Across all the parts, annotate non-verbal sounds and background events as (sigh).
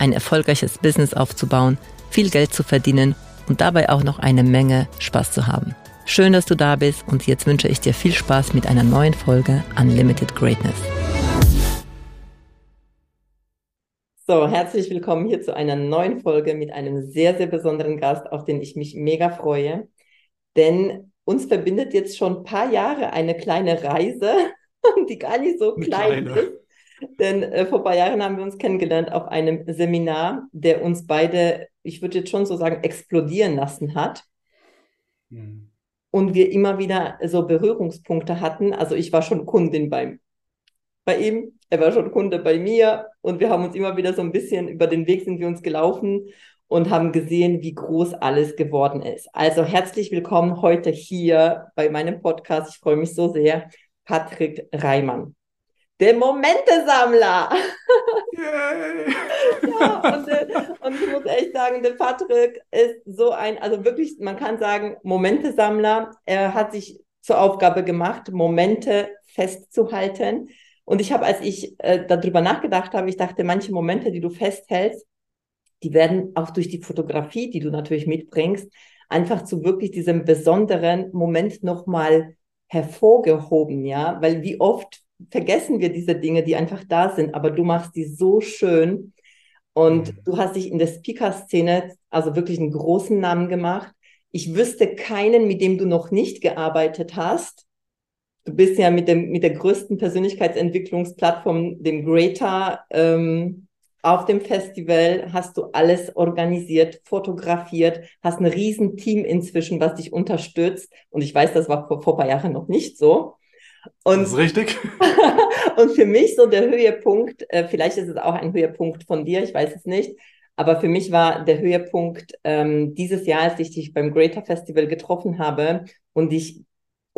ein erfolgreiches Business aufzubauen, viel Geld zu verdienen und dabei auch noch eine Menge Spaß zu haben. Schön, dass du da bist und jetzt wünsche ich dir viel Spaß mit einer neuen Folge Unlimited Greatness. So, herzlich willkommen hier zu einer neuen Folge mit einem sehr, sehr besonderen Gast, auf den ich mich mega freue. Denn uns verbindet jetzt schon ein paar Jahre eine kleine Reise (laughs) die gar nicht so klein ist. Denn äh, vor ein paar Jahren haben wir uns kennengelernt auf einem Seminar, der uns beide, ich würde jetzt schon so sagen, explodieren lassen hat. Mhm. Und wir immer wieder so Berührungspunkte hatten. Also ich war schon Kundin beim, bei ihm, er war schon Kunde bei mir und wir haben uns immer wieder so ein bisschen über den Weg sind wir uns gelaufen und haben gesehen, wie groß alles geworden ist. Also herzlich willkommen heute hier bei meinem Podcast. Ich freue mich so sehr. Patrick Reimann. Der Momentesammler. Ja, und, äh, und, ich muss echt sagen, der Patrick ist so ein, also wirklich, man kann sagen, Momentesammler. Er hat sich zur Aufgabe gemacht, Momente festzuhalten. Und ich habe, als ich äh, darüber nachgedacht habe, ich dachte, manche Momente, die du festhältst, die werden auch durch die Fotografie, die du natürlich mitbringst, einfach zu wirklich diesem besonderen Moment nochmal hervorgehoben, ja, weil wie oft vergessen wir diese Dinge, die einfach da sind, aber du machst die so schön und mhm. du hast dich in der Speaker-Szene also wirklich einen großen Namen gemacht. Ich wüsste keinen, mit dem du noch nicht gearbeitet hast. Du bist ja mit, dem, mit der größten Persönlichkeitsentwicklungsplattform, dem Greater, ähm, auf dem Festival hast du alles organisiert, fotografiert, hast ein riesen Team inzwischen, was dich unterstützt. Und ich weiß, das war vor, vor ein paar Jahren noch nicht so. Und, das ist richtig. (laughs) und für mich so der Höhepunkt, äh, vielleicht ist es auch ein Höhepunkt von dir, ich weiß es nicht, aber für mich war der Höhepunkt ähm, dieses Jahr, als ich dich beim Greater Festival getroffen habe und ich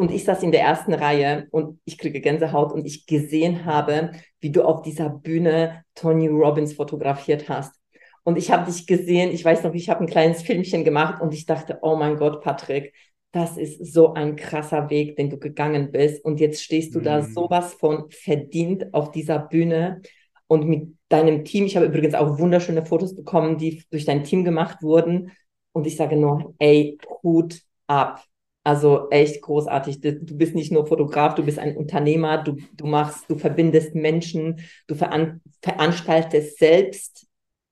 und ich saß in der ersten Reihe und ich kriege Gänsehaut und ich gesehen habe, wie du auf dieser Bühne Tony Robbins fotografiert hast. Und ich habe dich gesehen, ich weiß noch, ich habe ein kleines Filmchen gemacht und ich dachte, oh mein Gott, Patrick, das ist so ein krasser Weg, den du gegangen bist. Und jetzt stehst du mhm. da sowas von verdient auf dieser Bühne und mit deinem Team. Ich habe übrigens auch wunderschöne Fotos bekommen, die durch dein Team gemacht wurden. Und ich sage nur, ey, Hut ab. Also echt großartig. Du bist nicht nur Fotograf, du bist ein Unternehmer, du, du machst, du verbindest Menschen, du veran veranstaltest selbst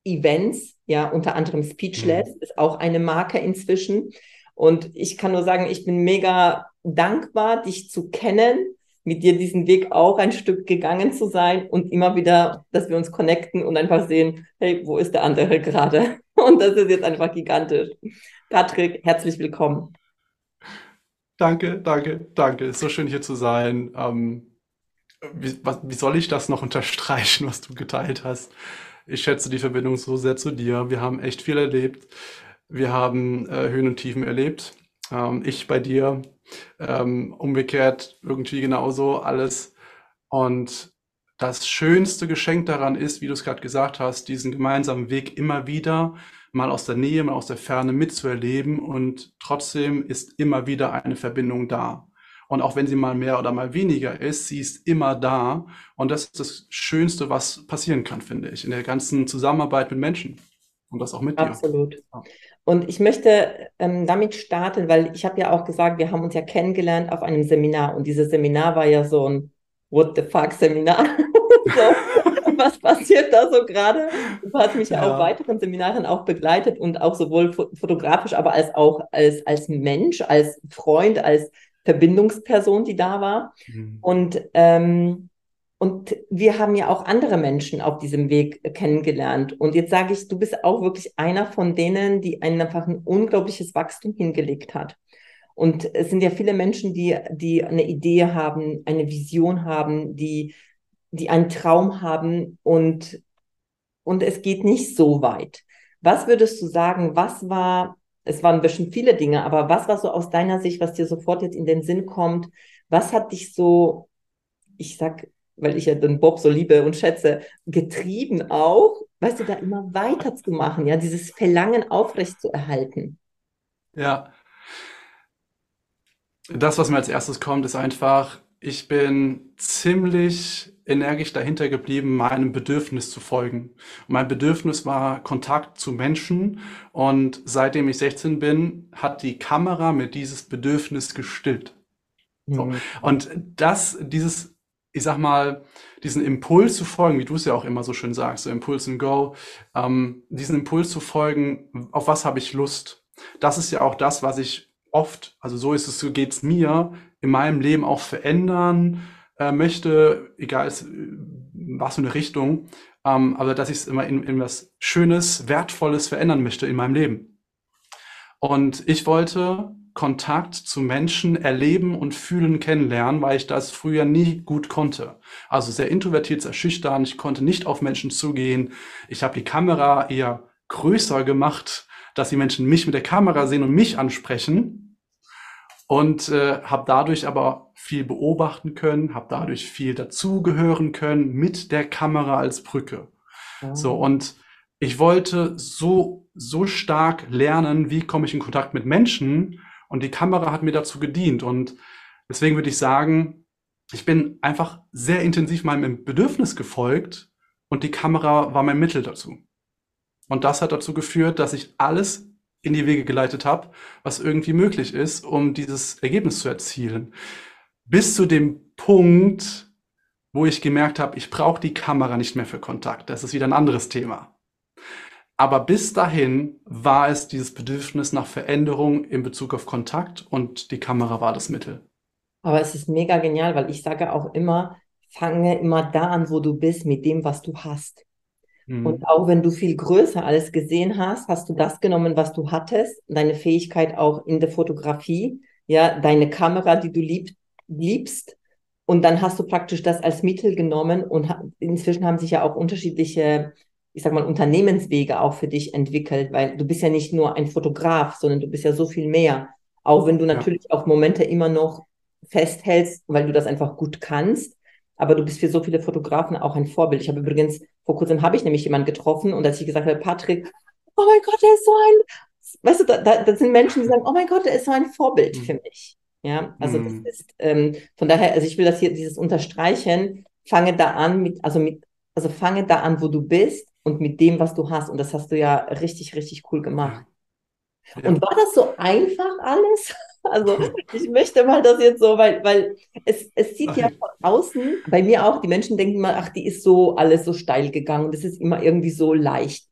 Events, ja, unter anderem Speechless mhm. ist auch eine Marke inzwischen. Und ich kann nur sagen, ich bin mega dankbar, dich zu kennen, mit dir diesen Weg auch ein Stück gegangen zu sein und immer wieder, dass wir uns connecten und einfach sehen, hey, wo ist der andere (laughs) gerade? Und das ist jetzt einfach gigantisch. Patrick, herzlich willkommen. Danke, danke, danke. so schön hier zu sein. Ähm, wie, was, wie soll ich das noch (laughs) unterstreichen, was du geteilt hast? Ich schätze die Verbindung so sehr zu dir. Wir haben echt viel erlebt. Wir haben äh, Höhen und Tiefen erlebt. Ähm, ich bei dir, ähm, umgekehrt irgendwie genauso alles. Und das schönste Geschenk daran ist, wie du es gerade gesagt hast, diesen gemeinsamen Weg immer wieder mal aus der Nähe, mal aus der Ferne mitzuerleben und trotzdem ist immer wieder eine Verbindung da. Und auch wenn sie mal mehr oder mal weniger ist, sie ist immer da. Und das ist das Schönste, was passieren kann, finde ich, in der ganzen Zusammenarbeit mit Menschen. Und das auch mit Absolut. dir. Absolut. Und ich möchte ähm, damit starten, weil ich habe ja auch gesagt, wir haben uns ja kennengelernt auf einem Seminar. Und dieses Seminar war ja so ein What the fuck Seminar. (laughs) so was passiert da so gerade? Du hast mich ja, auf weiteren Seminaren auch begleitet und auch sowohl fotografisch, aber als auch als, als Mensch, als Freund, als Verbindungsperson, die da war. Mhm. Und, ähm, und wir haben ja auch andere Menschen auf diesem Weg kennengelernt. Und jetzt sage ich, du bist auch wirklich einer von denen, die einfach ein unglaubliches Wachstum hingelegt hat. Und es sind ja viele Menschen, die, die eine Idee haben, eine Vision haben, die die einen Traum haben und, und es geht nicht so weit. Was würdest du sagen, was war, es waren bestimmt viele Dinge, aber was war so aus deiner Sicht, was dir sofort jetzt in den Sinn kommt? Was hat dich so, ich sag, weil ich ja den Bob so liebe und schätze, getrieben auch, weißt du, da immer weiterzumachen, ja, dieses Verlangen aufrecht zu erhalten? Ja. Das, was mir als erstes kommt, ist einfach, ich bin ziemlich energisch dahinter geblieben, meinem Bedürfnis zu folgen. Und mein Bedürfnis war Kontakt zu Menschen. Und seitdem ich 16 bin, hat die Kamera mir dieses Bedürfnis gestillt. So. Mhm. Und das, dieses, ich sag mal, diesen Impuls zu folgen, wie du es ja auch immer so schön sagst, so Impuls and Go, ähm, diesen Impuls zu folgen, auf was habe ich Lust? Das ist ja auch das, was ich oft, also so ist es, so geht's mir, in meinem Leben auch verändern äh, möchte, egal was für eine Richtung, ähm, aber dass ich es immer in, in was Schönes, Wertvolles verändern möchte in meinem Leben. Und ich wollte Kontakt zu Menschen erleben und fühlen, kennenlernen, weil ich das früher nie gut konnte. Also sehr introvertiert, sehr schüchtern. Ich konnte nicht auf Menschen zugehen. Ich habe die Kamera eher größer gemacht, dass die Menschen mich mit der Kamera sehen und mich ansprechen. Und äh, habe dadurch aber viel beobachten können, habe dadurch viel dazugehören können mit der Kamera als Brücke. Oh. So und ich wollte so so stark lernen, wie komme ich in Kontakt mit Menschen, und die Kamera hat mir dazu gedient. Und deswegen würde ich sagen, ich bin einfach sehr intensiv meinem Bedürfnis gefolgt und die Kamera war mein Mittel dazu. Und das hat dazu geführt, dass ich alles in die Wege geleitet habe, was irgendwie möglich ist, um dieses Ergebnis zu erzielen. Bis zu dem Punkt, wo ich gemerkt habe, ich brauche die Kamera nicht mehr für Kontakt. Das ist wieder ein anderes Thema. Aber bis dahin war es dieses Bedürfnis nach Veränderung in Bezug auf Kontakt und die Kamera war das Mittel. Aber es ist mega genial, weil ich sage auch immer, fange immer da an, wo du bist, mit dem, was du hast. Mhm. Und auch wenn du viel größer alles gesehen hast, hast du das genommen, was du hattest, deine Fähigkeit auch in der Fotografie, ja, deine Kamera, die du lieb, liebst. Und dann hast du praktisch das als Mittel genommen und inzwischen haben sich ja auch unterschiedliche ich sag mal, Unternehmenswege auch für dich entwickelt, weil du bist ja nicht nur ein Fotograf, sondern du bist ja so viel mehr. Auch wenn du natürlich ja. auch Momente immer noch festhältst, weil du das einfach gut kannst. Aber du bist für so viele Fotografen auch ein Vorbild. Ich habe übrigens, vor kurzem habe ich nämlich jemanden getroffen und als ich gesagt habe, Patrick, oh mein Gott, der ist so ein, weißt du, da, da, das sind Menschen, die sagen, oh mein Gott, der ist so ein Vorbild mhm. für mich. Ja, also mhm. das ist, ähm, von daher, also ich will das hier, dieses Unterstreichen, fange da an mit, also mit, also fange da an, wo du bist und mit dem, was du hast. Und das hast du ja richtig, richtig cool gemacht. Ja. Und war das so einfach alles? (laughs) Also ich möchte mal das jetzt so, weil, weil es, es sieht ja von außen, bei mir auch, die Menschen denken immer, ach, die ist so alles so steil gegangen und das ist immer irgendwie so leicht.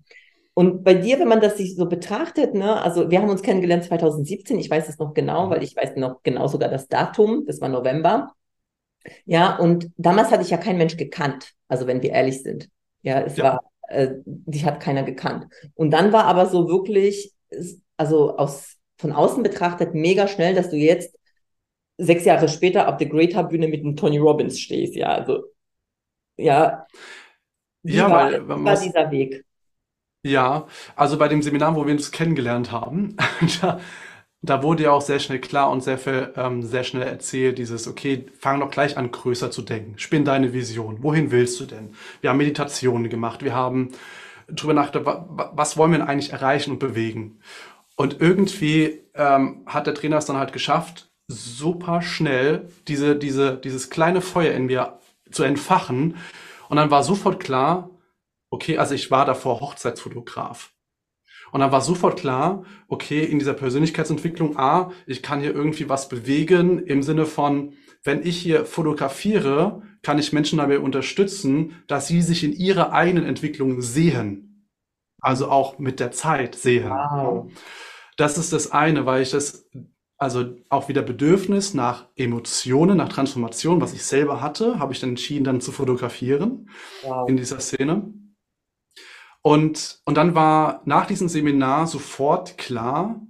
Und bei dir, wenn man das sich so betrachtet, ne, also wir haben uns kennengelernt 2017, ich weiß es noch genau, weil ich weiß noch genau sogar das Datum, das war November. Ja, und damals hatte ich ja kein Mensch gekannt, also wenn wir ehrlich sind. Ja, es ja. war äh, die hat keiner gekannt. Und dann war aber so wirklich, also aus, von außen betrachtet, mega schnell, dass du jetzt sechs Jahre später auf der Greater Bühne mit dem Tony Robbins stehst. Ja, also, ja. Wie ja, war, weil, war dieser Weg? Ja, also bei dem Seminar, wo wir uns kennengelernt haben, (laughs) da, da wurde ja auch sehr schnell klar und sehr, viel, ähm, sehr schnell erzählt, dieses, okay, fang doch gleich an, größer zu denken. Spinn deine Vision. Wohin willst du denn? Wir haben Meditationen gemacht. Wir haben drüber nachgedacht, was wollen wir denn eigentlich erreichen und bewegen? Und irgendwie ähm, hat der Trainer es dann halt geschafft, super schnell diese, diese, dieses kleine Feuer in mir zu entfachen. Und dann war sofort klar, okay, also ich war davor Hochzeitsfotograf. Und dann war sofort klar, okay, in dieser Persönlichkeitsentwicklung, A, ich kann hier irgendwie was bewegen im Sinne von, wenn ich hier fotografiere, kann ich Menschen dabei unterstützen, dass sie sich in ihrer eigenen Entwicklung sehen. Also auch mit der Zeit sehen. Wow. Das ist das eine, weil ich das, also auch wieder Bedürfnis nach Emotionen, nach Transformation, was ich selber hatte, habe ich dann entschieden, dann zu fotografieren wow. in dieser Szene. Und, und dann war nach diesem Seminar sofort klar,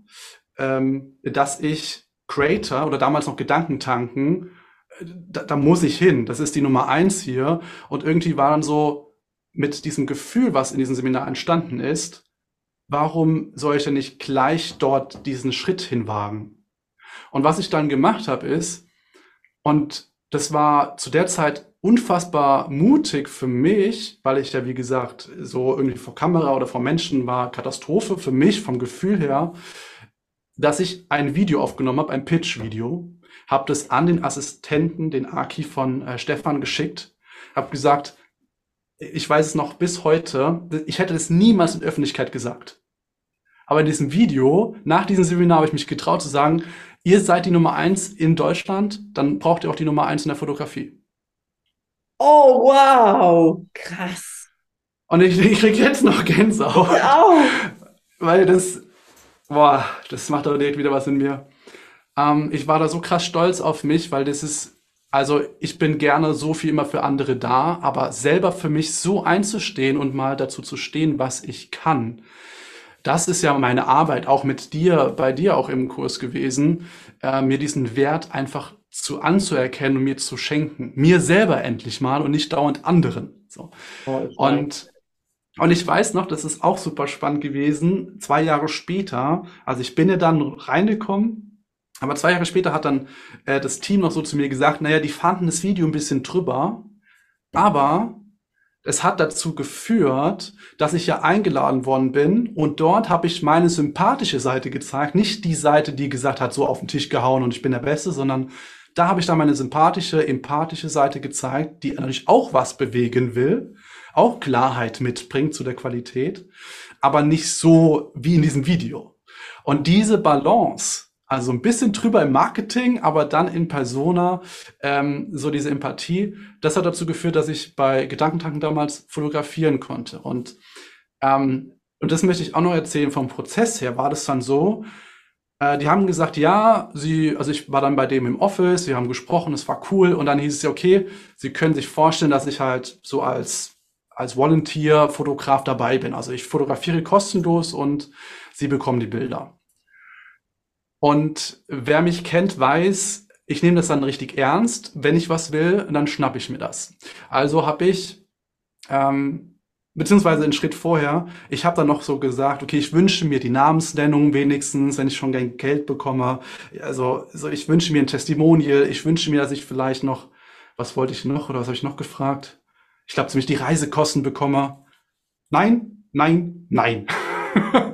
ähm, dass ich Creator oder damals noch Gedankentanken, da, da muss ich hin. Das ist die Nummer eins hier. Und irgendwie war dann so mit diesem Gefühl, was in diesem Seminar entstanden ist, warum soll ich denn nicht gleich dort diesen Schritt hinwagen? Und was ich dann gemacht habe, ist, und das war zu der Zeit unfassbar mutig für mich, weil ich ja, wie gesagt, so irgendwie vor Kamera oder vor Menschen war, Katastrophe für mich vom Gefühl her, dass ich ein Video aufgenommen habe, ein Pitch-Video, habe das an den Assistenten, den Aki von äh, Stefan geschickt, habe gesagt, ich weiß es noch bis heute, ich hätte das niemals in Öffentlichkeit gesagt. Aber in diesem Video, nach diesem Seminar, habe ich mich getraut zu sagen, ihr seid die Nummer eins in Deutschland, dann braucht ihr auch die Nummer eins in der Fotografie. Oh, wow, krass. Und ich, ich kriege jetzt noch Gänsehaut. Wow. Weil das, boah, das macht aber direkt wieder was in mir. Ähm, ich war da so krass stolz auf mich, weil das ist, also ich bin gerne so viel immer für andere da, aber selber für mich so einzustehen und mal dazu zu stehen, was ich kann. Das ist ja meine Arbeit, auch mit dir, bei dir auch im Kurs gewesen, äh, mir diesen Wert einfach zu anzuerkennen und mir zu schenken. Mir selber endlich mal und nicht dauernd anderen. So. Oh, und, und ich weiß noch, das ist auch super spannend gewesen. Zwei Jahre später, also ich bin ja dann reingekommen, aber zwei Jahre später hat dann äh, das Team noch so zu mir gesagt, naja, die fanden das Video ein bisschen drüber, aber es hat dazu geführt, dass ich ja eingeladen worden bin und dort habe ich meine sympathische Seite gezeigt, nicht die Seite, die gesagt hat, so auf den Tisch gehauen und ich bin der Beste, sondern da habe ich dann meine sympathische, empathische Seite gezeigt, die natürlich auch was bewegen will, auch Klarheit mitbringt zu der Qualität, aber nicht so wie in diesem Video. Und diese Balance, also ein bisschen drüber im Marketing, aber dann in Persona, ähm, so diese Empathie, das hat dazu geführt, dass ich bei Gedankentanken damals fotografieren konnte. Und, ähm, und das möchte ich auch noch erzählen, vom Prozess her war das dann so, äh, die haben gesagt, ja, sie, also ich war dann bei dem im Office, sie haben gesprochen, es war cool und dann hieß es ja, okay, sie können sich vorstellen, dass ich halt so als als Volunteer-Fotograf dabei bin. Also ich fotografiere kostenlos und sie bekommen die Bilder. Und wer mich kennt, weiß, ich nehme das dann richtig ernst. Wenn ich was will, dann schnapp ich mir das. Also habe ich ähm, beziehungsweise einen Schritt vorher, ich habe dann noch so gesagt, okay, ich wünsche mir die Namensnennung wenigstens, wenn ich schon kein Geld bekomme. Also so, ich wünsche mir ein Testimonial, ich wünsche mir, dass ich vielleicht noch, was wollte ich noch oder was habe ich noch gefragt? Ich glaube, ziemlich die Reisekosten bekomme. Nein, nein, nein. (laughs)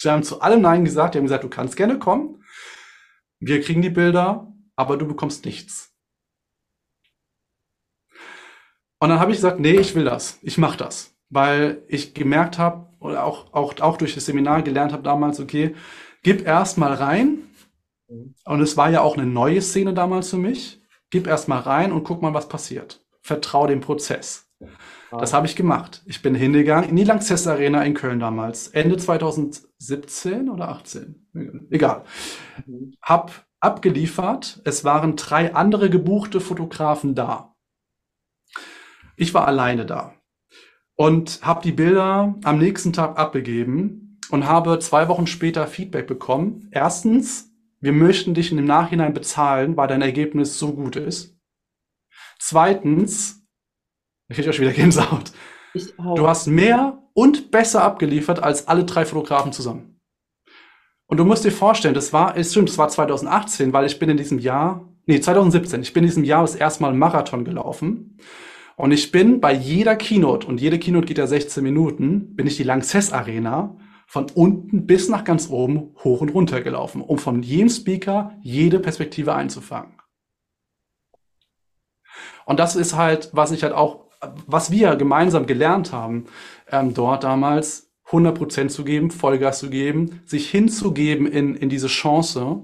Sie haben zu allem Nein gesagt, die haben gesagt, du kannst gerne kommen. Wir kriegen die Bilder, aber du bekommst nichts. Und dann habe ich gesagt, nee, ich will das. Ich mache das weil ich gemerkt habe oder auch, auch, auch durch das Seminar gelernt habe damals, okay, gib erst mal rein. Und es war ja auch eine neue Szene damals für mich. Gib erst mal rein und guck mal, was passiert. Vertrau dem Prozess. Das habe ich gemacht. Ich bin hingegangen in die Lanxess Arena in Köln damals, Ende 2017 oder 18, egal. Mhm. Hab abgeliefert. Es waren drei andere gebuchte Fotografen da. Ich war alleine da und habe die Bilder am nächsten Tag abgegeben und habe zwei Wochen später Feedback bekommen. Erstens, wir möchten dich in dem Nachhinein bezahlen, weil dein Ergebnis so gut ist. Zweitens, ich kriege auch schon wieder Gänsehaut. Du hast mehr und besser abgeliefert als alle drei Fotografen zusammen. Und du musst dir vorstellen, das war, ist stimmt, das war 2018, weil ich bin in diesem Jahr, nee, 2017, ich bin in diesem Jahr das erste Mal Marathon gelaufen. Und ich bin bei jeder Keynote, und jede Keynote geht ja 16 Minuten, bin ich die Lanxess Arena von unten bis nach ganz oben hoch und runter gelaufen, um von jedem Speaker jede Perspektive einzufangen. Und das ist halt, was ich halt auch, was wir gemeinsam gelernt haben, ähm, dort damals, 100% zu geben, Vollgas zu geben, sich hinzugeben in, in diese Chance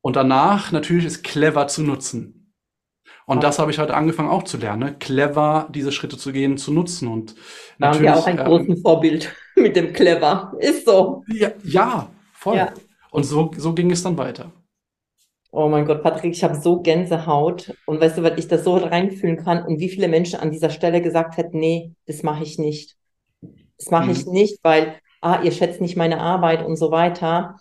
und danach natürlich es clever zu nutzen. Und das habe ich heute angefangen auch zu lernen, ne? clever diese Schritte zu gehen, zu nutzen. Und da haben wir auch ein ähm, großes Vorbild (laughs) mit dem clever. Ist so. Ja, ja voll. Ja. Und so, so ging es dann weiter. Oh mein Gott, Patrick, ich habe so Gänsehaut. Und weißt du, weil ich das so reinfühlen kann und wie viele Menschen an dieser Stelle gesagt hätten, nee, das mache ich nicht. Das mache mhm. ich nicht, weil, ah, ihr schätzt nicht meine Arbeit und so weiter.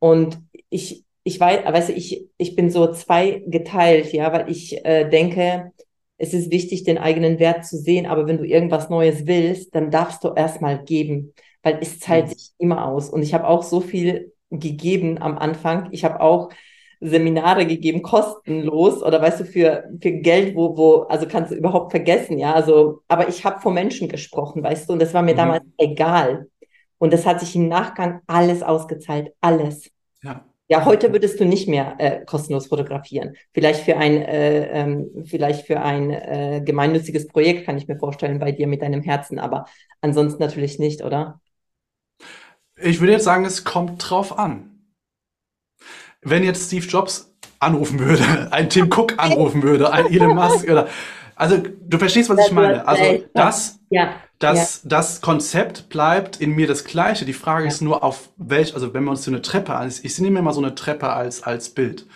Und ich, ich weiß, weißt du, ich, ich bin so zweigeteilt, ja, weil ich äh, denke, es ist wichtig, den eigenen Wert zu sehen, aber wenn du irgendwas Neues willst, dann darfst du erstmal geben. weil es zahlt Mhm. sich immer aus. Und ich habe auch so viel gegeben am Anfang. Ich habe auch Seminare gegeben, kostenlos oder weißt du, für, für Geld, wo, wo, also kannst du überhaupt vergessen, ja. Also, aber ich habe vor Menschen gesprochen, weißt du, und das war mir damals Mhm. egal. Und das hat sich im Nachgang alles ausgezahlt, alles. Ja. Ja, heute würdest du nicht mehr äh, kostenlos fotografieren. Vielleicht für ein, äh, ähm, vielleicht für ein äh, gemeinnütziges Projekt kann ich mir vorstellen bei dir mit deinem Herzen, aber ansonsten natürlich nicht, oder? Ich würde jetzt sagen, es kommt drauf an. Wenn jetzt Steve Jobs anrufen würde, (laughs) ein Tim Cook anrufen würde, ein Elon Musk oder, also du verstehst, was ich meine. Also das, Ja, das, das Konzept bleibt in mir das gleiche. Die Frage ist nur, auf welch, also wenn wir uns so eine Treppe an, ich nehme mir mal so eine Treppe als, als Bild.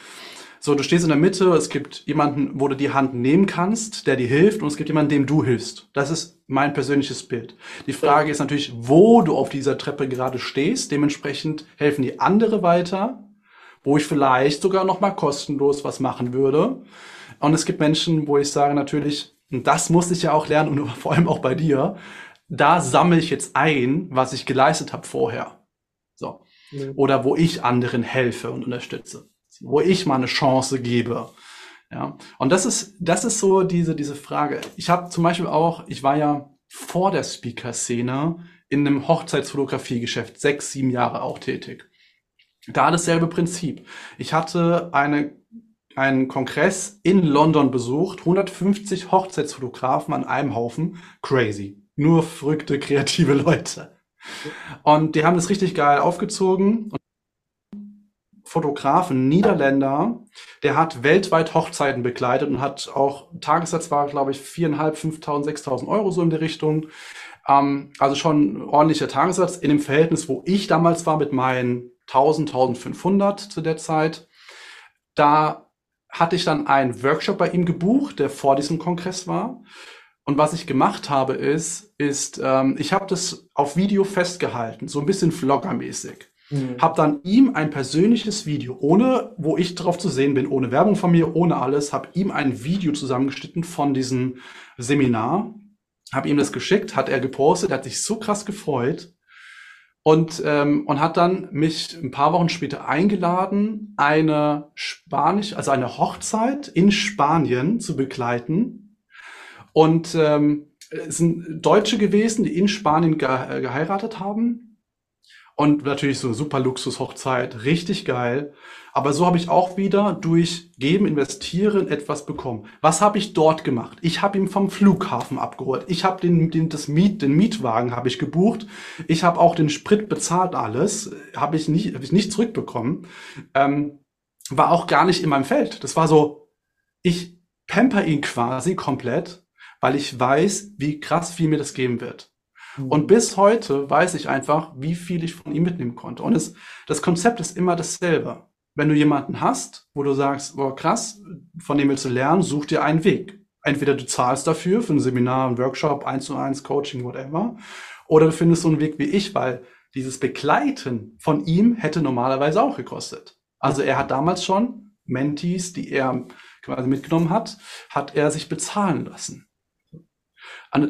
So, du stehst in der Mitte, es gibt jemanden, wo du die Hand nehmen kannst, der dir hilft, und es gibt jemanden, dem du hilfst. Das ist mein persönliches Bild. Die Frage ist natürlich, wo du auf dieser Treppe gerade stehst. Dementsprechend helfen die andere weiter, wo ich vielleicht sogar noch mal kostenlos was machen würde. Und es gibt Menschen, wo ich sage natürlich, und das muss ich ja auch lernen und (laughs) vor allem auch bei dir, da sammle ich jetzt ein, was ich geleistet habe vorher. So. Mhm. Oder wo ich anderen helfe und unterstütze. Wo ich mal eine Chance gebe. Ja. Und das ist, das ist so diese, diese Frage. Ich habe zum Beispiel auch, ich war ja vor der Speaker-Szene in einem Hochzeitsfotografiegeschäft sechs, sieben Jahre auch tätig. Da dasselbe Prinzip. Ich hatte eine, einen Kongress in London besucht, 150 Hochzeitsfotografen an einem Haufen. Crazy. Nur verrückte, kreative Leute. Und die haben das richtig geil aufgezogen. Fotografen, Niederländer, der hat weltweit Hochzeiten begleitet und hat auch, Tagessatz war, glaube ich, 4.500, 5.000, 6.000 Euro so in der Richtung. Ähm, also schon ordentlicher Tagessatz in dem Verhältnis, wo ich damals war mit meinen 1000, 1500 zu der Zeit. Da hatte ich dann einen Workshop bei ihm gebucht, der vor diesem Kongress war. Und was ich gemacht habe, ist, ist ähm, ich habe das auf Video festgehalten, so ein bisschen Vlogger-mäßig. Mhm. Habe dann ihm ein persönliches Video, ohne, wo ich drauf zu sehen bin, ohne Werbung von mir, ohne alles, habe ihm ein Video zusammengeschnitten von diesem Seminar, habe ihm das geschickt, hat er gepostet, hat sich so krass gefreut und, ähm, und hat dann mich ein paar Wochen später eingeladen, eine Spanisch, also eine Hochzeit in Spanien zu begleiten. Und ähm, es sind Deutsche gewesen, die in Spanien ge äh, geheiratet haben. Und natürlich so super Luxus-Hochzeit, richtig geil. Aber so habe ich auch wieder durch Geben, Investieren etwas bekommen. Was habe ich dort gemacht? Ich habe ihn vom Flughafen abgeholt. Ich habe den, den, das Miet, den Mietwagen habe ich gebucht. Ich habe auch den Sprit bezahlt, alles. Habe ich nicht, habe ich nicht zurückbekommen. Ähm, war auch gar nicht in meinem Feld. Das war so, ich pamper ihn quasi komplett, weil ich weiß, wie krass viel mir das geben wird. Und bis heute weiß ich einfach, wie viel ich von ihm mitnehmen konnte. Und es, das Konzept ist immer dasselbe. Wenn du jemanden hast, wo du sagst, boah, krass, von dem willst du lernen, such dir einen Weg. Entweder du zahlst dafür, für ein Seminar, ein Workshop, eins zu eins, Coaching, whatever. Oder du findest so einen Weg wie ich, weil dieses Begleiten von ihm hätte normalerweise auch gekostet. Also er hat damals schon Mentees, die er quasi mitgenommen hat, hat er sich bezahlen lassen.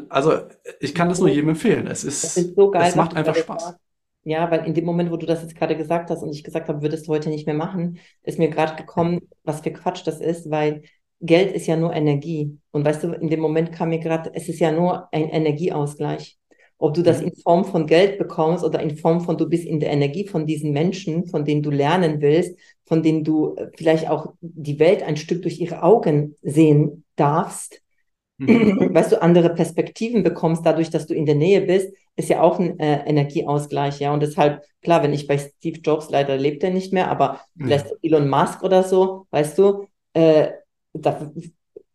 Also ich kann das nur jedem empfehlen. Es ist, ist so geil, es macht einfach Spaß. sagst. Ja, weil in dem Moment, wo du das jetzt gerade gesagt hast und ich gesagt habe, würdest du heute nicht mehr machen, ist mir gerade gekommen, was für Quatsch das ist, weil Geld ist ja nur Energie. Und weißt du, in dem Moment kam mir gerade, es ist ja nur ein Energieausgleich. Ob du das Mhm. in Form von Geld bekommst oder in Form von, du bist in der Energie von diesen Menschen, von denen du lernen willst, von denen du vielleicht auch die Welt ein Stück durch ihre Augen sehen darfst, Mhm. (clears throat) weißt du, andere Perspektiven bekommst, dadurch, dass du in der Nähe bist, ist ja auch ein äh, Energieausgleich, ja. Und deshalb, klar, wenn ich bei Steve Jobs, leider lebt er nicht mehr, aber vielleicht Ja. Elon Musk oder so, weißt du, äh, da,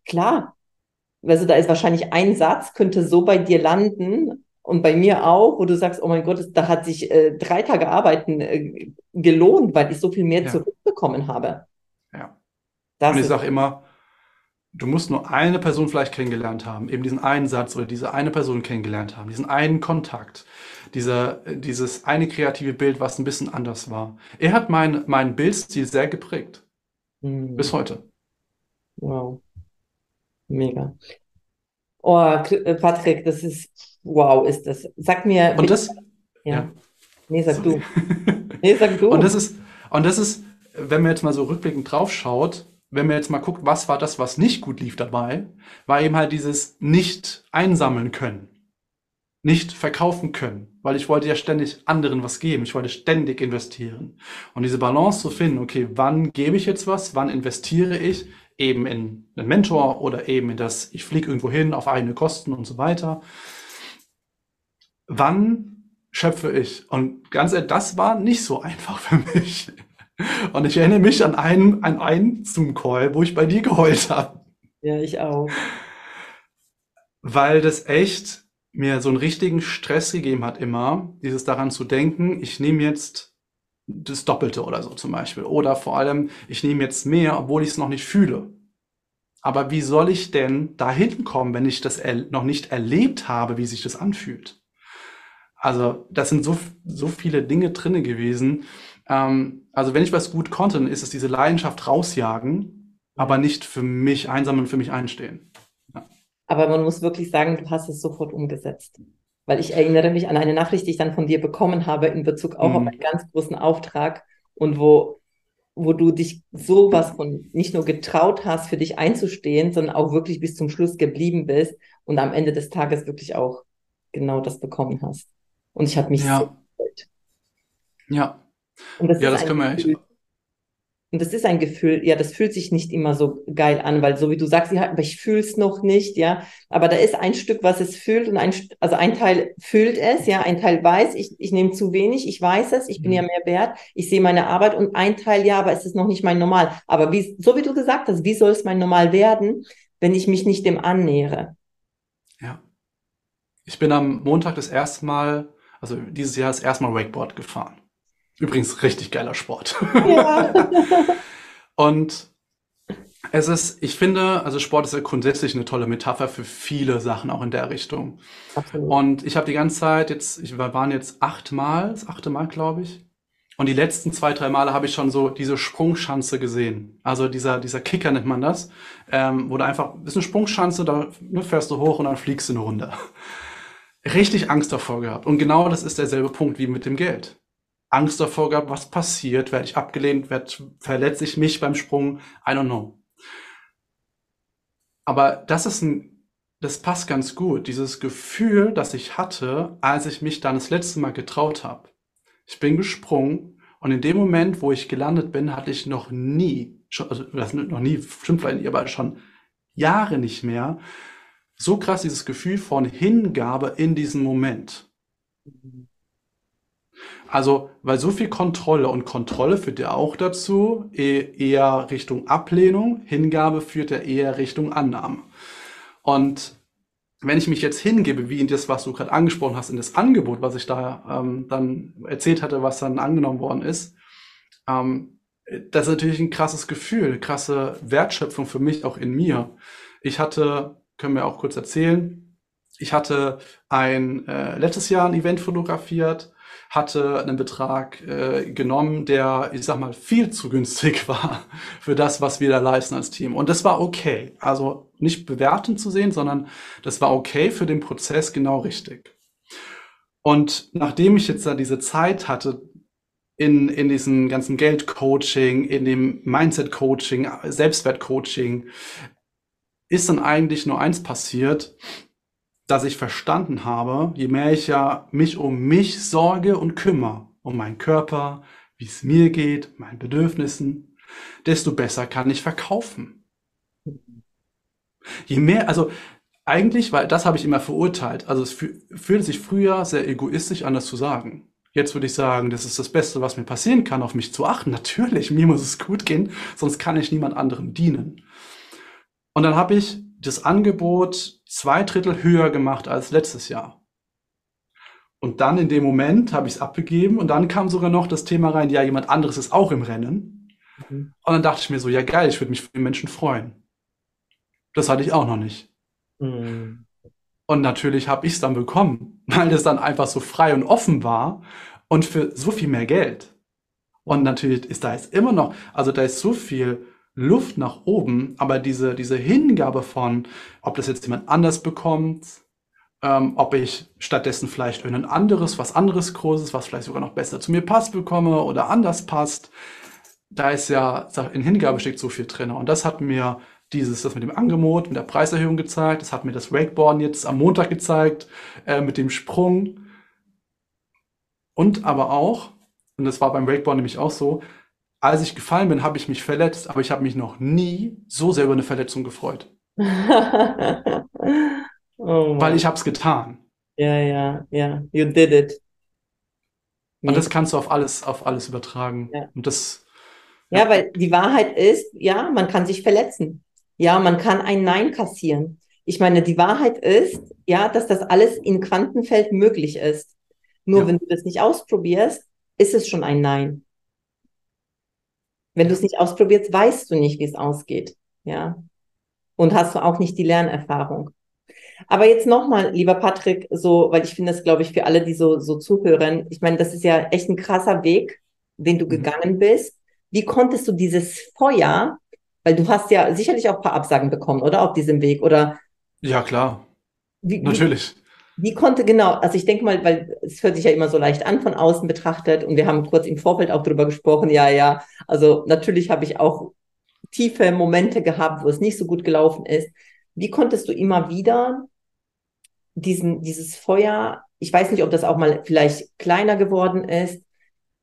klar, also da ist wahrscheinlich ein Satz, könnte so bei dir landen und bei mir auch, wo du sagst, oh mein Gott, da hat sich äh, drei Tage Arbeiten äh, gelohnt, weil ich so viel mehr Ja. zurückbekommen habe. Ja. Das Und ich sage immer, du musst nur eine Person vielleicht kennengelernt haben, eben diesen einen Satz oder diese eine Person kennengelernt haben, diesen einen Kontakt, dieser, dieses eine kreative Bild, was ein bisschen anders war. Er hat mein, mein Bildstil sehr geprägt, Hm, bis heute. wow, mega. Oh, äh, Patrick, das ist, wow, ist das. Sag mir Und das, Ja. Ja, Nee, sag sorry. du. Nee, sag (laughs) Und du. das ist, und das ist, wenn man jetzt mal so rückblickend drauf schaut, wenn man jetzt mal guckt, was war das, was nicht gut lief dabei, war eben halt dieses nicht einsammeln können, nicht verkaufen können, weil ich wollte ja ständig anderen was geben, ich wollte ständig investieren. Und diese Balance zu finden, okay, wann gebe ich jetzt was, wann investiere ich, eben in einen Mentor oder eben in das, ich fliege irgendwo hin auf eigene Kosten und so weiter. Wann schöpfe ich? Und ganz ehrlich, das war nicht so (laughs) einfach für mich. Und ich erinnere mich an einen, an einen Zoom-Call, wo ich bei dir geheult habe, Ja, ich auch. weil das echt mir so einen richtigen Stress gegeben hat immer, dieses daran zu denken, ich nehme jetzt das Doppelte oder so zum Beispiel. Oder vor allem, ich nehme jetzt mehr, obwohl ich es noch nicht fühle. Aber wie soll ich denn dahin kommen, wenn ich das noch nicht erlebt habe, wie sich das anfühlt? Also, das sind so, so viele Dinge drinne gewesen. Ähm, also, wenn ich was gut konnte, dann ist es diese Leidenschaft rausjagen, aber nicht für mich einsammeln, für mich einstehen. Ja. Aber man muss wirklich sagen, du hast es sofort umgesetzt. Weil ich erinnere mich an eine Nachricht, die ich dann von dir bekommen habe in Bezug auch auf Mhm. einen ganz großen Auftrag und wo, wo du dich sowas von nicht nur getraut hast, für dich einzustehen, sondern auch wirklich bis zum Schluss geblieben bist und am Ende des Tages wirklich auch genau das bekommen hast. Und ich habe mich so Ja, gefreut. ja, das ja, ist das können wir echt. Gefühl, Und das ist ein Gefühl, ja, das fühlt sich nicht immer so geil an, weil so wie du sagst, ja, aber ich fühle es noch nicht, ja. Aber da ist ein Stück, was es fühlt und ein, also ein Teil fühlt es, ja, ein Teil weiß, ich, ich nehme zu wenig, ich weiß es, ich bin ja Mhm. mehr wert, ich sehe meine Arbeit und ein Teil, ja, aber es ist noch nicht mein Normal. Aber wie, so wie du gesagt hast, wie soll es mein Normal werden, wenn ich mich nicht dem annähere? Ja. Ich bin am Montag das erste Mal, also dieses Jahr das erste Mal Wakeboard gefahren. Übrigens richtig geiler Sport. Ja. (laughs) Und es ist, ich finde, also Sport ist ja grundsätzlich eine tolle Metapher für viele Sachen auch in der Richtung. Absolut. Und ich habe die ganze Zeit jetzt, ich, wir waren jetzt achtmal, das achte Mal, glaube ich. Und die letzten zwei, drei Male habe ich schon so diese Sprungschanze gesehen. Also dieser, dieser Kicker nennt man das, ähm, wo du einfach, ist eine Sprungschanze, da ne, fährst du hoch und dann fliegst du eine Runde. Richtig Angst davor gehabt. Und genau das ist derselbe Punkt wie mit dem Geld. Angst davor gehabt, was passiert, werde ich abgelehnt, werd, verletze ich mich beim Sprung, I don't know. Aber das ist ein, das passt ganz gut, dieses Gefühl, das ich hatte, als ich mich dann das letzte Mal getraut habe. Ich bin gesprungen und in dem Moment, wo ich gelandet bin, hatte ich noch nie, also das noch nie, stimmt vielleicht nicht, aber schon Jahre nicht mehr, so krass dieses Gefühl von Hingabe in diesem Moment. Also, weil so viel Kontrolle und Kontrolle führt ja auch dazu, eh- eher Richtung Ablehnung, Hingabe führt ja eher Richtung Annahme. Und wenn ich mich jetzt hingebe, wie in das, was du gerade angesprochen hast, in das Angebot, was ich da ähm, dann erzählt hatte, was dann angenommen worden ist, ähm, das ist natürlich ein krasses Gefühl, krasse Wertschöpfung für mich, auch in mir. Ich hatte, können wir auch kurz erzählen, ich hatte ein äh, letztes Jahr ein Event fotografiert, hatte einen Betrag äh, genommen, der, ich sag mal, viel zu günstig (laughs) war für das, was wir da leisten als Team. Und das war okay. Also nicht bewertend zu sehen, sondern das war okay für den Prozess genau richtig. Und nachdem ich jetzt da diese Zeit hatte, in, in diesem ganzen Geldcoaching, in dem Mindset-Coaching, Selbstwert-Coaching, ist dann eigentlich nur eins passiert, dass ich verstanden habe, je mehr ich ja mich um mich sorge und kümmere, um meinen Körper, wie es mir geht, meinen Bedürfnissen, desto besser kann ich verkaufen. Je mehr, also eigentlich, weil das habe ich immer verurteilt. Also es fü fühlte sich früher sehr egoistisch an, das zu sagen. Jetzt würde ich sagen, das ist das Beste, was mir passieren kann, auf mich zu achten. (laughs) Natürlich, mir muss es gut gehen, sonst kann ich niemand anderem dienen. Und dann habe ich das Angebot zwei Drittel höher gemacht als letztes Jahr. Und dann in dem Moment habe ich es abgegeben und dann kam sogar noch das Thema rein, ja, jemand anderes ist auch im Rennen. Mhm. Und dann dachte ich mir so, ja geil, ich würde mich für den Menschen freuen. Das hatte ich auch noch nicht. Mhm. Und natürlich habe ich es dann bekommen, weil das dann einfach so frei und offen war und für so viel mehr Geld. Und natürlich ist da jetzt immer noch, also da ist so viel Luft nach oben, aber diese, diese Hingabe von, ob das jetzt jemand anders bekommt, ähm, ob ich stattdessen vielleicht ein anderes, was anderes Großes, was vielleicht sogar noch besser zu mir passt, bekomme oder anders passt. Da ist ja in Hingabe steckt so viel drin. Und das hat mir dieses, das mit dem Angebot, mit der Preiserhöhung gezeigt. Das hat mir das Wakeboarden jetzt am Montag gezeigt, äh, mit dem Sprung. Und aber auch, und das war beim Wakeboarden nämlich auch so, als ich gefallen bin, habe ich mich verletzt, aber ich habe mich noch nie so sehr über eine Verletzung gefreut. (laughs) oh Weil ich habe es getan. Ja, ja, ja. You did it. Und das kannst du auf alles, auf alles übertragen. Ja. Und das. Ja, weil die Wahrheit ist, ja, man kann sich verletzen. Ja, man kann ein Nein kassieren. Ich meine, die Wahrheit ist, ja, dass das alles in Quantenfeld möglich ist. Nur Ja. wenn du das nicht ausprobierst, ist es schon ein Nein. Wenn du es nicht ausprobierst, weißt du nicht, wie es ausgeht. Ja. Und hast du auch nicht die Lernerfahrung. Aber jetzt nochmal, lieber Patrick, so, weil ich finde das, glaube ich, für alle, die so, so zuhören, ich meine, das ist ja echt ein krasser Weg, den du Mhm. gegangen bist. Wie konntest du dieses Feuer, weil du hast ja sicherlich auch ein paar Absagen bekommen, oder? Auf diesem Weg, oder Ja, klar. wie, Natürlich. Wie konnte genau, also ich denke mal, weil es hört sich ja immer so leicht an von außen betrachtet und wir haben kurz im Vorfeld auch drüber gesprochen, ja, ja, also natürlich habe ich auch tiefe Momente gehabt, wo es nicht so gut gelaufen ist. Wie konntest du immer wieder diesen, dieses Feuer, ich weiß nicht, ob das auch mal vielleicht kleiner geworden ist,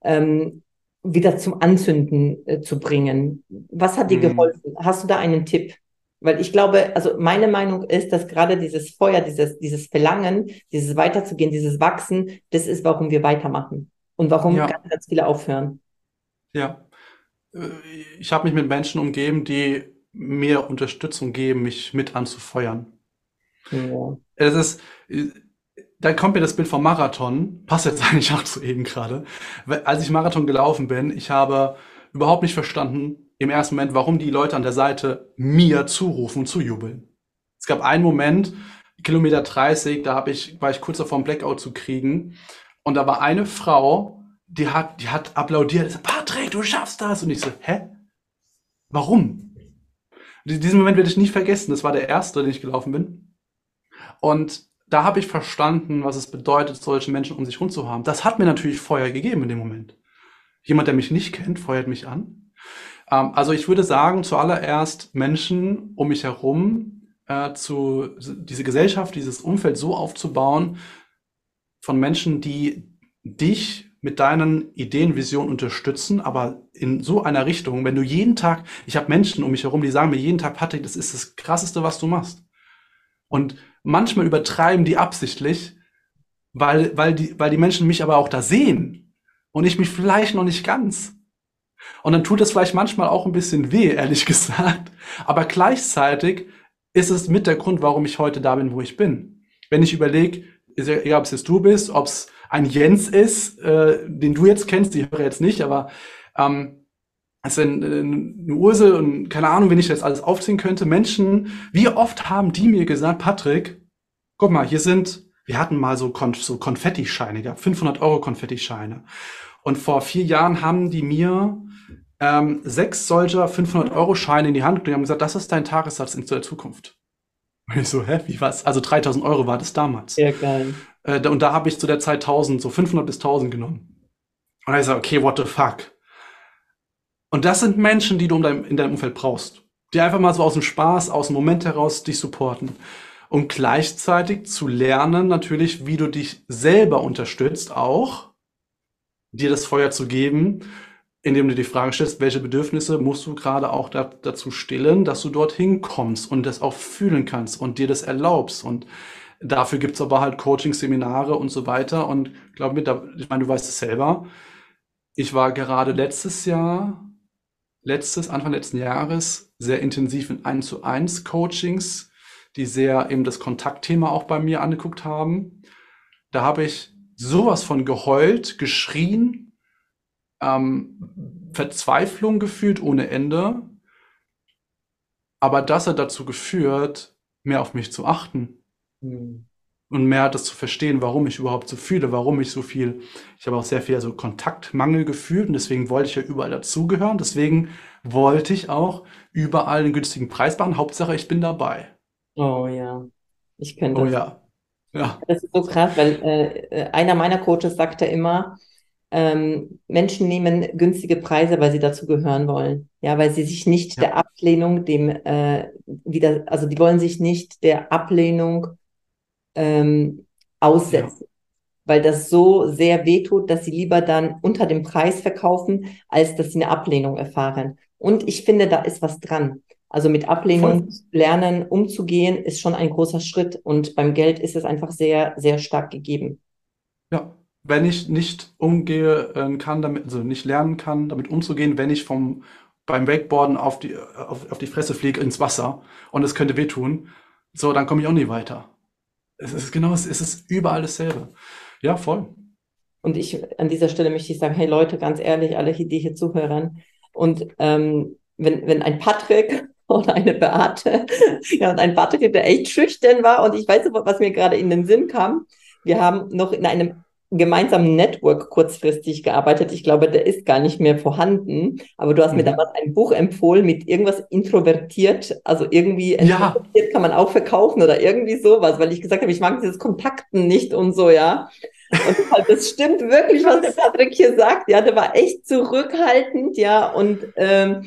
ähm, wieder zum Anzünden äh, zu bringen? Was hat dir Mhm. geholfen? Hast du da einen Tipp? Weil ich glaube, also meine Meinung ist, dass gerade dieses Feuer, dieses, dieses Verlangen, dieses Weiterzugehen, dieses Wachsen, das ist, warum wir weitermachen und warum Ja. ganz, ganz viele aufhören. Ja. Äh, Ich habe mich mit Menschen umgeben, die mir Unterstützung geben, mich mit anzufeuern. Ja. Es ist, äh, dann kommt mir das Bild vom Marathon, passt jetzt (laughs) eigentlich auch zu eben gerade. Als ich Marathon gelaufen bin, ich habe überhaupt nicht verstanden im ersten Moment, warum die Leute an der Seite mir zurufen und zujubeln. Es gab einen Moment, Kilometer 30, da habe ich, war ich kurz davor, einen Blackout zu kriegen. Und da war eine Frau, die hat, die hat applaudiert, die sagt, Patrick, du schaffst das. Und ich so, hä? Warum? Diesen Moment werde ich nie vergessen. Das war der erste, den ich gelaufen bin. Und da habe ich verstanden, was es bedeutet, solche Menschen um sich herum zu haben. Das hat mir natürlich Feuer gegeben in dem Moment. Jemand, der mich nicht kennt, feuert mich an. Ähm, also ich würde sagen, zuallererst Menschen um mich herum äh, zu diese Gesellschaft, dieses Umfeld so aufzubauen von Menschen, die dich mit deinen Ideen, Visionen unterstützen, aber in so einer Richtung, wenn du jeden Tag, ich habe Menschen um mich herum, die sagen mir jeden Tag, Patrick, das ist das Krasseste, was du machst. Und manchmal übertreiben die absichtlich, weil, weil, die, weil die Menschen mich aber auch da sehen und ich mich vielleicht noch nicht ganz. Und dann tut es vielleicht manchmal auch ein bisschen weh, ehrlich (laughs) gesagt. Aber gleichzeitig ist es mit der Grund, warum ich heute da bin, wo ich bin. Wenn ich überlege, egal ob es jetzt du bist, ob es ein Jens ist, äh, den du jetzt kennst, die höre jetzt nicht, aber ähm, es äh, eine Ursel und keine Ahnung, wenn ich das alles aufziehen könnte. Menschen, wie oft haben die mir gesagt, Patrick, guck mal, hier sind, wir hatten mal so, Kon so Konfettischeine gehabt, 500 Euro Konfettischeine. Und vor vier Jahren haben die mir ähm, sechs solcher 500 Euro Scheine in die Hand und haben gesagt, das ist dein Tagessatz in der Zukunft. Und ich so, hä, wie was? Also 3000 Euro war das damals. Sehr geil. Äh, und da habe ich zu der Zeit 1000, so 500 bis 1000 genommen. Und ich so, okay, what the fuck? Und das sind Menschen, die du in deinem, in deinem Umfeld brauchst. Die einfach mal so aus dem Spaß, aus dem Moment heraus dich supporten. Und gleichzeitig zu lernen, natürlich, wie du dich selber unterstützt, auch dir das Feuer zu geben, indem du die Frage stellst, welche Bedürfnisse musst du gerade auch da, dazu stillen, dass du dorthin kommst und das auch fühlen kannst und dir das erlaubst. Und dafür gibt's aber halt Coaching-Seminare und so weiter. Und glaub mir, da, ich meine, du weißt es selber. Ich war gerade letztes Jahr, letztes, Anfang letzten Jahres, sehr intensiv in 1 zu 1 Coachings, die sehr eben das Kontaktthema auch bei mir angeguckt haben. Da habe ich sowas von geheult, geschrien, ähm, Verzweiflung gefühlt ohne Ende. Aber das hat dazu geführt, mehr auf mich zu achten Hm. und mehr das zu verstehen, warum ich überhaupt so fühle, warum ich so viel, ich habe auch sehr viel so Kontaktmangel gefühlt und deswegen wollte ich ja überall dazugehören. Deswegen wollte ich auch überall einen günstigen Preis machen. Hauptsache, ich bin dabei. Oh ja, ich kenne Oh das. ja. Ja, Das ist so krass, weil äh, äh, einer meiner Coaches sagte immer, ähm, Menschen nehmen günstige Preise, weil sie dazu gehören wollen. Ja, weil sie sich nicht ja, der Ablehnung, dem äh, wieder, also die wollen sich nicht der Ablehnung ähm, ja, aussetzen, weil das so sehr wehtut, dass sie lieber dann unter dem Preis verkaufen, als dass sie eine Ablehnung erfahren. Und ich finde, da ist was dran. Also mit. Ablehnung lernen, umzugehen, ist schon ein großer Schritt. Und beim Geld ist es einfach sehr, sehr stark gegeben. Wenn ich nicht umgehen kann, damit, also nicht lernen kann, damit umzugehen, wenn ich vom, beim Wakeboarden auf die, auf, auf die Fresse fliege ins Wasser und es könnte wehtun, so, dann komme ich auch nie weiter. Es ist genau, es ist überall dasselbe. Ja, voll. Und ich an dieser Stelle möchte ich sagen, hey Leute, ganz ehrlich, alle, die hier zuhören, und ähm, wenn, wenn ein Patrick (laughs) oder eine Beate, (laughs) ja, und ein Patrick, der echt schüchtern war, und ich weiß was mir gerade in den Sinn kam, wir haben noch in einem gemeinsamen Network kurzfristig gearbeitet. Ich glaube, der ist gar nicht mehr vorhanden. Aber du hast mir Mhm. damals ein Buch empfohlen mit irgendwas introvertiert. Also irgendwie Ja, introvertiert kann man auch verkaufen oder irgendwie sowas, weil ich gesagt habe, ich mag dieses Kontakten nicht und so, ja. Und (laughs) halt, das stimmt wirklich, was der Patrick hier sagt. Ja, der war echt zurückhaltend, ja. Und, ähm,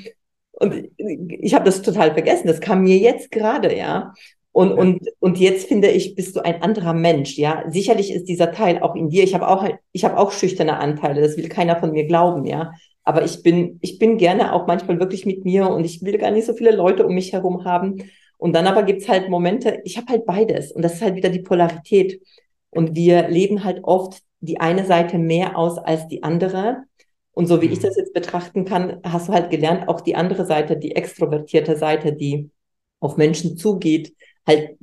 und ich habe das total vergessen. Das kam mir jetzt gerade, ja. Und, ja, und, und jetzt finde ich, bist du ein anderer Mensch, ja. Sicherlich ist dieser Teil auch in dir. Ich habe auch, ich habe auch schüchterne Anteile. Das will keiner von mir glauben, ja. Aber ich bin, ich bin gerne auch manchmal wirklich mit mir und ich will gar nicht so viele Leute um mich herum haben. Und dann aber gibt's halt Momente, ich habe halt beides. Und das ist halt wieder die Polarität. Und wir leben halt oft die eine Seite mehr aus als die andere. Und so wie ich das mhm. jetzt betrachten kann, hast du halt gelernt, auch die andere Seite, die extrovertierte Seite, die auf Menschen zugeht, halt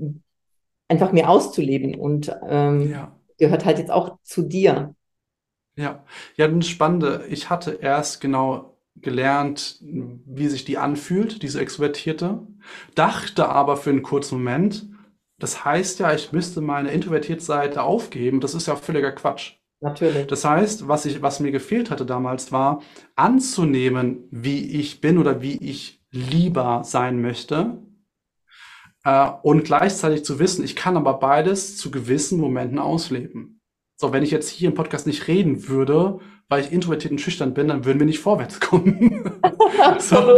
einfach mehr auszuleben und ähm, ja, gehört halt jetzt auch zu dir. ja. Ja, das Spannende, ich hatte erst genau gelernt, wie sich die anfühlt, diese Extrovertierte, dachte aber für einen kurzen Moment, das heißt ja, ich müsste meine introvertierte Seite aufgeben. Das ist ja völliger Quatsch. Natürlich. Das heißt, was ich, was mir gefehlt hatte damals, war anzunehmen, wie ich bin oder wie ich lieber sein möchte. Äh, und gleichzeitig zu wissen, ich kann aber beides zu gewissen Momenten ausleben. So, wenn ich jetzt hier im Podcast nicht reden würde, weil ich introvertiert und schüchtern bin, dann würden wir nicht vorwärts (laughs) kommen. (laughs) so,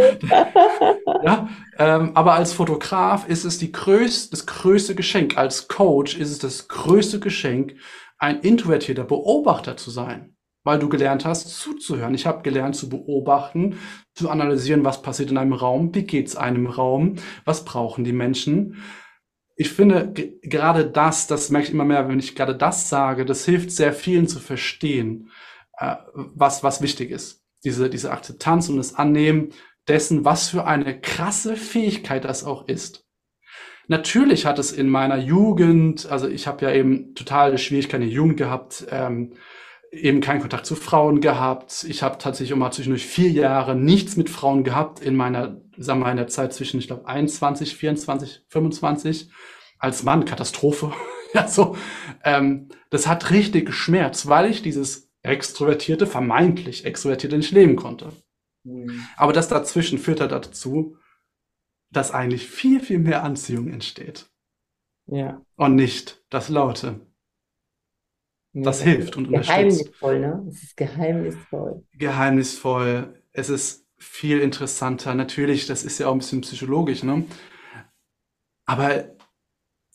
ja, ähm, aber als Fotograf ist es die größte, das größte Geschenk. Als Coach ist es das größte Geschenk, ein introvertierter Beobachter zu sein, weil du gelernt hast, zuzuhören. Ich habe gelernt zu beobachten, zu analysieren, was passiert in einem Raum, wie geht's einem Raum, was brauchen die Menschen. Ich finde ge- gerade das, das merke ich immer mehr, wenn ich gerade das sage, das hilft sehr vielen zu verstehen, äh, was, was wichtig ist. Diese, diese Akzeptanz und das Annehmen dessen, was für eine krasse Fähigkeit das auch ist. Natürlich hat es in meiner Jugend, also ich habe ja eben totale Schwierigkeiten in der Jugend gehabt, ähm, eben keinen Kontakt zu Frauen gehabt. Ich habe tatsächlich immer zwischendurch vier Jahre nichts mit Frauen gehabt in meiner, sagen wir mal, in der Zeit zwischen, ich glaube, 21, 24, 25. Als Mann, Katastrophe. (laughs) ja, so. Ähm, das hat richtig geschmerzt, weil ich dieses extrovertierte, vermeintlich extrovertierte nicht leben konnte. Hm. Aber das dazwischen führt halt dazu, dass eigentlich viel, viel mehr Anziehung entsteht. Ja, Und nicht das Laute. Das hilft und unterstützt. Geheimnisvoll, ne? Es ist geheimnisvoll. Geheimnisvoll. Es ist viel interessanter. Natürlich, das ist ja auch ein bisschen psychologisch, ne? Aber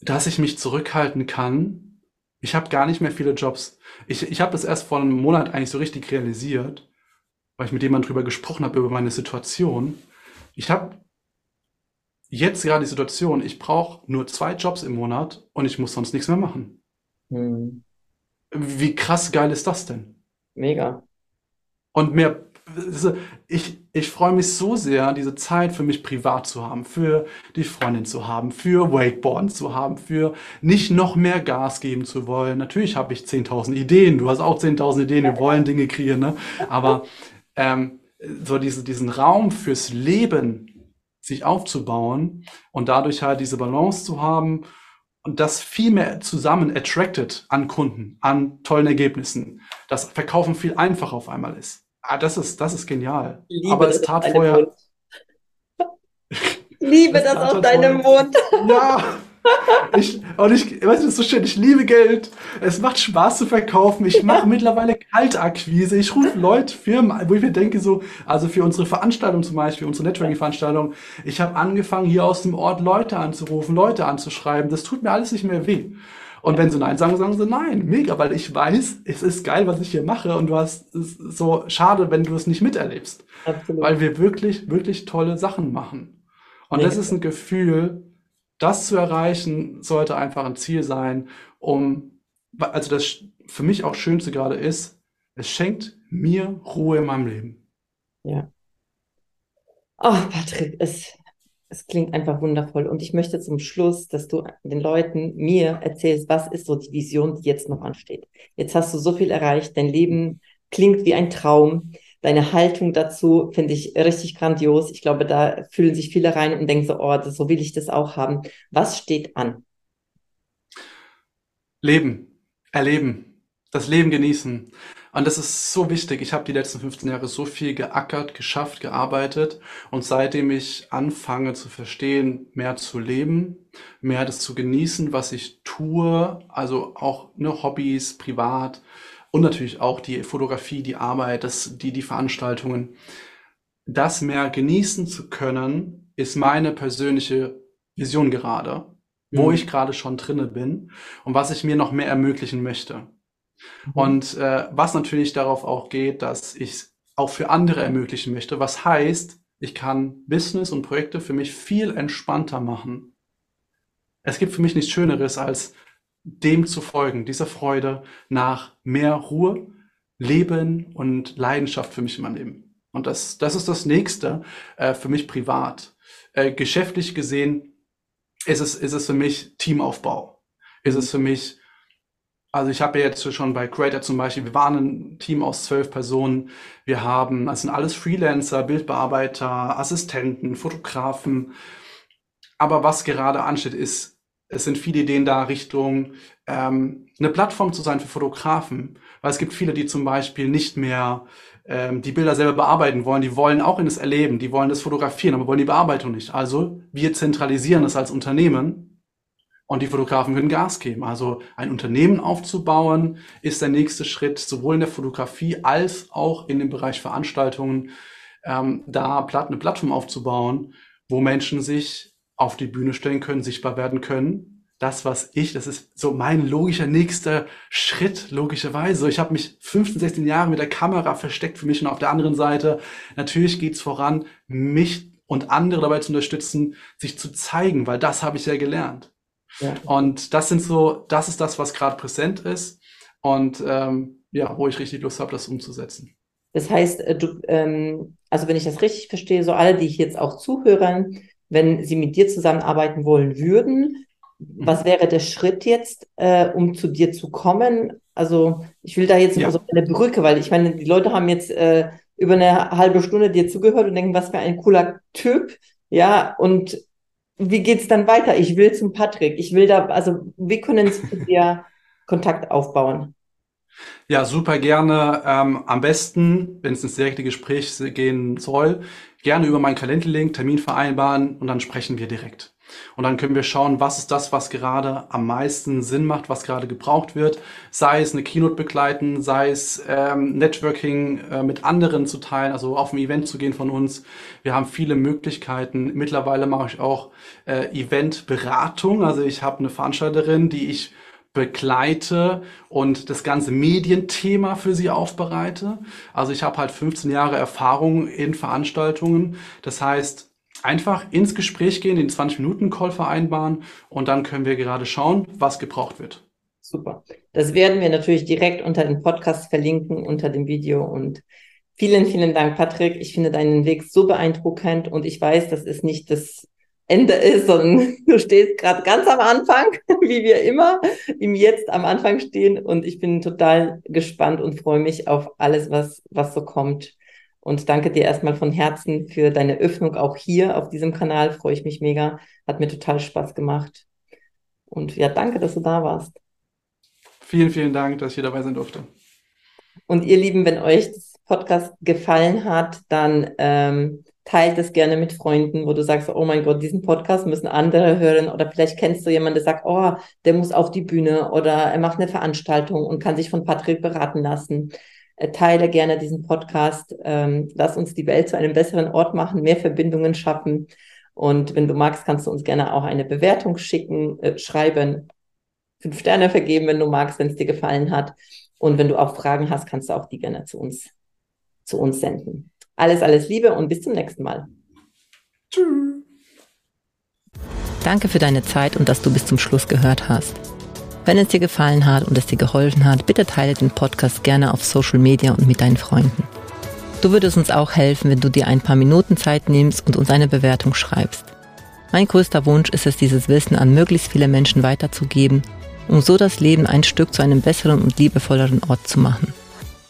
dass ich mich zurückhalten kann, ich habe gar nicht mehr viele Jobs. Ich, ich habe das erst vor einem Monat eigentlich so richtig realisiert, weil ich mit jemandem drüber gesprochen habe, über meine Situation. Ich habe jetzt gerade die Situation, ich brauche nur zwei Jobs im Monat und ich muss sonst nichts mehr machen. Hm. Wie krass geil ist das denn? Mega. Und mehr, ich, ich freue mich so sehr, diese Zeit für mich privat zu haben, für die Freundin zu haben, für Wakeboarden zu haben, für nicht noch mehr Gas geben zu wollen. Natürlich habe ich 10.000 Ideen, du hast auch 10.000 Ideen, wir wollen Dinge kreieren, ne? Aber ähm, so diese, diesen Raum fürs Leben sich aufzubauen und dadurch halt diese Balance zu haben und das viel mehr zusammen attracted an Kunden, an tollen Ergebnissen, dass Verkaufen viel einfacher auf einmal ist. Ah, das ist, das ist genial. Liebe Aber das (laughs) es tat vorher, liebe das aus halt deinem Mund. ja, Ich, und ich, weißt du, das ist so schön, ich liebe Geld. Es macht Spaß zu verkaufen. Ich mache mittlerweile Kaltakquise. Ich rufe Leute, Firmen, wo ich mir denke, so, also für unsere Veranstaltung zum Beispiel, unsere Networking-Veranstaltung, ich habe angefangen, hier aus dem Ort Leute anzurufen, Leute anzuschreiben. Das tut mir alles nicht mehr weh. Und wenn sie Nein sagen, sagen sie Nein. Mega, weil ich weiß, es ist geil, was ich hier mache und du hast es so schade, wenn du es nicht miterlebst. Absolut. Weil wir wirklich, wirklich tolle Sachen machen. Und Mega. das ist ein Gefühl, das zu erreichen, sollte einfach ein Ziel sein, um, also das für mich auch Schönste gerade ist, es schenkt mir Ruhe in meinem Leben. Ja. Oh, Patrick, es es klingt einfach wundervoll. Und ich möchte zum Schluss, dass du den Leuten mir erzählst, was ist so die Vision, die jetzt noch ansteht. Jetzt hast du so viel erreicht, dein Leben klingt wie ein Traum. Deine Haltung dazu finde ich richtig grandios. Ich glaube, da fühlen sich viele rein und denken so, oh, das, so will ich das auch haben. Was steht an? Leben, erleben, das Leben genießen. Und das ist so wichtig. Ich habe die letzten 15 Jahre so viel geackert, geschafft, gearbeitet. Und seitdem ich anfange zu verstehen, mehr zu leben, mehr das zu genießen, was ich tue, also auch ne, Hobbys, privat und natürlich auch die Fotografie, die Arbeit, das, die, die Veranstaltungen, das mehr genießen zu können, ist meine persönliche Vision gerade, wo mhm. ich gerade schon drinne bin und was ich mir noch mehr ermöglichen möchte. Mhm. Und äh, was natürlich darauf auch geht, dass ich es auch für andere ermöglichen möchte. Was heißt, ich kann Business und Projekte für mich viel entspannter machen. Es gibt für mich nichts Schöneres, als dem zu folgen, dieser Freude nach mehr Ruhe, Leben und Leidenschaft für mich in meinem Leben. Und das, das ist das Nächste äh, für mich privat. Äh, geschäftlich gesehen ist es, ist es für mich Teamaufbau. Ist es für mich also ich habe jetzt schon bei Creator zum Beispiel, wir waren ein Team aus zwölf Personen. Wir haben, das sind alles Freelancer, Bildbearbeiter, Assistenten, Fotografen. Aber was gerade ansteht, ist, es sind viele Ideen da Richtung ähm, eine Plattform zu sein für Fotografen. Weil es gibt viele, die zum Beispiel nicht mehr ähm, die Bilder selber bearbeiten wollen. Die wollen auch in das Erleben, die wollen das fotografieren, aber wollen die Bearbeitung nicht. Also wir zentralisieren das als Unternehmen und die Fotografen können Gas geben. Also ein Unternehmen aufzubauen, ist der nächste Schritt, sowohl in der Fotografie als auch in dem Bereich Veranstaltungen, ähm, da eine Plattform aufzubauen, wo Menschen sich auf die Bühne stellen können, sichtbar werden können. Das, was ich, das ist so mein logischer nächster Schritt, logischerweise. Ich habe mich 15, 16 Jahre mit der Kamera versteckt für mich und auf der anderen Seite. Natürlich geht's voran, mich und andere dabei zu unterstützen, sich zu zeigen, weil das habe ich ja gelernt. Ja. Und das sind so, das ist das, was gerade präsent ist und ähm, ja, wo ich richtig Lust habe, das umzusetzen. Das heißt, äh, du, ähm, also wenn ich das richtig verstehe, so alle, die jetzt auch zuhören, wenn sie mit dir zusammenarbeiten wollen würden, mhm. was wäre der Schritt jetzt, äh, um zu dir zu kommen? Also ich will da jetzt ja. so eine Brücke, weil ich meine, die Leute haben jetzt äh, über eine halbe Stunde dir zugehört und denken, was für ein cooler Typ. Ja, und wie geht's dann weiter? Ich will zum Patrick. Ich will da, also wie können Sie mit dir Kontakt aufbauen? Ja, super gerne. Ähm, am besten, wenn es ins direkte Gespräch gehen soll, gerne über meinen Kalenderlink Termin vereinbaren und dann sprechen wir direkt. Und dann können wir schauen, was ist das, was gerade am meisten Sinn macht, was gerade gebraucht wird. Sei es eine Keynote begleiten, sei es ähm, Networking äh, mit anderen zu teilen, also auf ein Event zu gehen von uns. Wir haben viele Möglichkeiten. Mittlerweile mache ich auch äh, Eventberatung. Also ich habe eine Veranstalterin, die ich begleite und das ganze Medienthema für sie aufbereite. Also ich habe halt 15 Jahre Erfahrung in Veranstaltungen. Das heißt, einfach ins Gespräch gehen, den 20-Minuten-Call vereinbaren und dann können wir gerade schauen, was gebraucht wird. Super. Das werden wir natürlich direkt unter dem Podcast verlinken, unter dem Video und vielen, vielen Dank, Patrick. Ich finde deinen Weg so beeindruckend und ich weiß, das ist nicht das Ende ist, sondern (laughs) du stehst gerade ganz am Anfang, (laughs) wie wir immer im Jetzt am Anfang stehen und ich bin total gespannt und freue mich auf alles, was, was so kommt. Und danke dir erstmal von Herzen für deine Öffnung auch hier auf diesem Kanal. Freue ich mich mega. Hat mir total Spaß gemacht. Und ja, danke, dass du da warst. Vielen, vielen Dank, dass ich hier dabei sein durfte. Und ihr Lieben, wenn euch das Podcast gefallen hat, dann ähm, teilt es gerne mit Freunden, wo du sagst, oh mein Gott, diesen Podcast müssen andere hören oder vielleicht kennst du jemanden, der sagt, oh, der muss auf die Bühne oder er macht eine Veranstaltung und kann sich von Patrick beraten lassen. Äh, teile gerne diesen Podcast. Ähm, lass uns die Welt zu einem besseren Ort machen, mehr Verbindungen schaffen. Und wenn du magst, kannst du uns gerne auch eine Bewertung schicken, äh, schreiben, fünf Sterne vergeben, wenn du magst, wenn es dir gefallen hat. Und wenn du auch Fragen hast, kannst du auch die gerne zu uns, zu uns senden. Alles, alles Liebe und bis zum nächsten Mal. Tschüss. Danke für deine Zeit und dass du bis zum Schluss gehört hast. Wenn es dir gefallen hat und es dir geholfen hat, bitte teile den Podcast gerne auf Social Media und mit deinen Freunden. Du würdest uns auch helfen, wenn du dir ein paar Minuten Zeit nimmst und uns eine Bewertung schreibst. Mein größter Wunsch ist es, dieses Wissen an möglichst viele Menschen weiterzugeben, um so das Leben ein Stück zu einem besseren und liebevolleren Ort zu machen.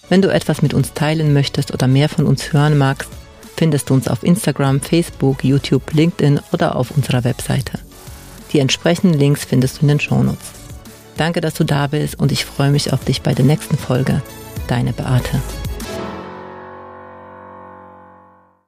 Wenn du etwas mit uns teilen möchtest oder mehr von uns hören magst, findest du uns auf Instagram, Facebook, YouTube, LinkedIn oder auf unserer Webseite. Die entsprechenden Links findest du in den Shownotes. Danke, dass du da bist und ich freue mich auf dich bei der nächsten Folge. Deine Beate.